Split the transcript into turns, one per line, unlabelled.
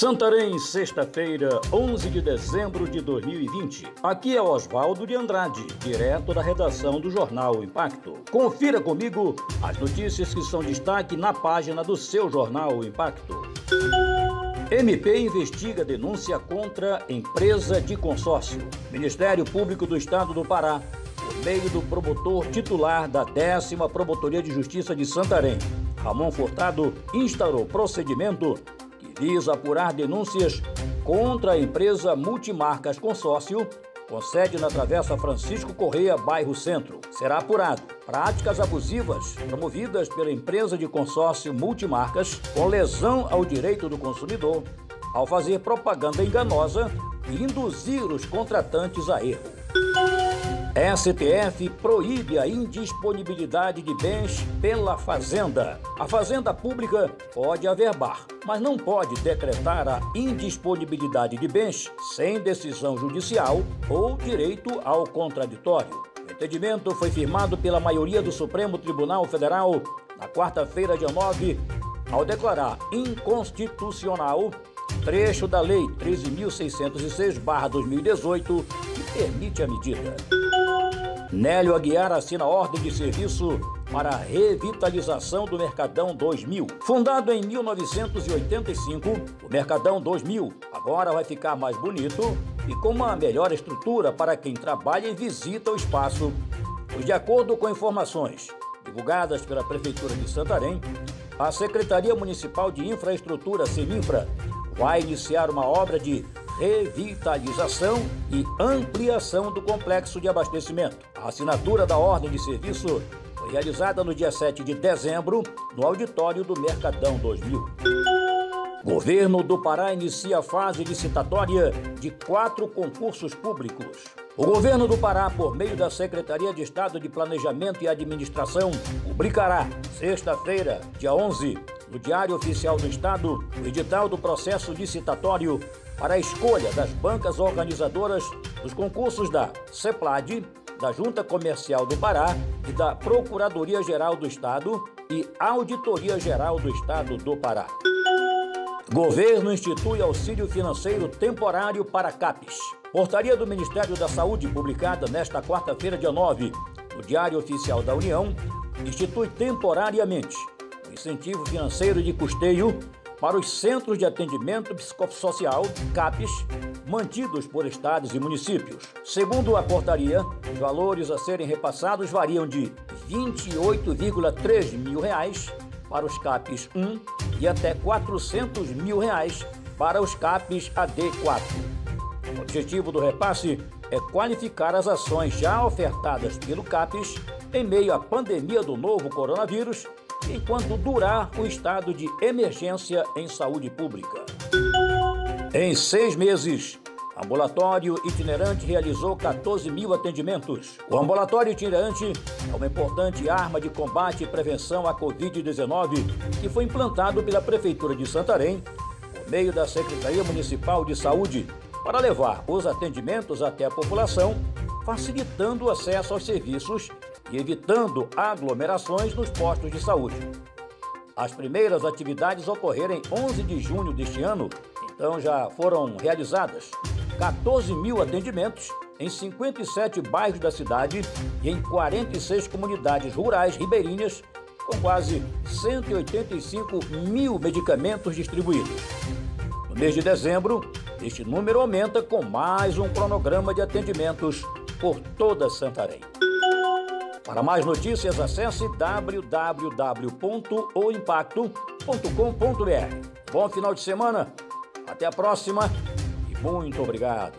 Santarém, sexta-feira, 11 de dezembro de 2020. Aqui é Oswaldo de Andrade, direto da redação do jornal Impacto. Confira comigo as notícias que são destaque na página do seu jornal Impacto. MP investiga denúncia contra empresa de consórcio. Ministério Público do Estado do Pará, por meio do promotor titular da décima Promotoria de Justiça de Santarém, Ramon Furtado, instaurou procedimento visa apurar denúncias contra a empresa Multimarcas Consórcio, com sede na Travessa Francisco Correia, bairro Centro. Será apurado práticas abusivas promovidas pela empresa de consórcio Multimarcas com lesão ao direito do consumidor, ao fazer propaganda enganosa e induzir os contratantes a erro. STF proíbe a indisponibilidade de bens pela Fazenda. A Fazenda Pública pode averbar, mas não pode decretar a indisponibilidade de bens sem decisão judicial ou direito ao contraditório. O entendimento foi firmado pela maioria do Supremo Tribunal Federal na quarta-feira, dia 9, ao declarar inconstitucional trecho da Lei 13.606-2018 que permite a medida. Nélio Aguiar assina ordem de serviço para a revitalização do Mercadão 2000. Fundado em 1985, o Mercadão 2000 agora vai ficar mais bonito e com uma melhor estrutura para quem trabalha e visita o espaço. Pois, de acordo com informações divulgadas pela Prefeitura de Santarém, a Secretaria Municipal de Infraestrutura, Seminfra, vai iniciar uma obra de revitalização e ampliação do complexo de abastecimento. A assinatura da ordem de serviço foi realizada no dia 7 de dezembro no auditório do Mercadão 2000. Governo do Pará inicia a fase licitatória de quatro concursos públicos. O governo do Pará, por meio da Secretaria de Estado de Planejamento e Administração, publicará, sexta-feira, dia 11, no Diário Oficial do Estado, o edital do processo licitatório para a escolha das bancas organizadoras dos concursos da CEPLAD, da Junta Comercial do Pará e da Procuradoria-Geral do Estado e Auditoria Geral do Estado do Pará. Governo institui auxílio financeiro temporário para CAPES. Portaria do Ministério da Saúde, publicada nesta quarta-feira, dia 9, no Diário Oficial da União, institui temporariamente incentivo financeiro de custeio para os Centros de Atendimento Psicossocial, CAPES, mantidos por estados e municípios. Segundo a portaria, os valores a serem repassados variam de 28,3 mil reais para os CAPES 1 e até 400 mil reais para os CAPES AD4. O objetivo do repasse é qualificar as ações já ofertadas pelo CAPES em meio à pandemia do novo coronavírus enquanto durar o estado de emergência em saúde pública. Em seis meses, ambulatório itinerante realizou 14 mil atendimentos. O ambulatório itinerante é uma importante arma de combate e prevenção à Covid-19 que foi implantado pela Prefeitura de Santarém por meio da Secretaria Municipal de Saúde para levar os atendimentos até a população, facilitando o acesso aos serviços e evitando aglomerações nos postos de saúde. As primeiras atividades ocorreram em 11 de junho deste ano, então já foram realizadas 14 mil atendimentos em 57 bairros da cidade e em 46 comunidades rurais ribeirinhas, com quase 185 mil medicamentos distribuídos. No mês de dezembro, este número aumenta com mais um cronograma de atendimentos por toda Santarém. Para mais notícias, acesse www.oimpacto.com.br. Bom final de semana, até a próxima e muito obrigado.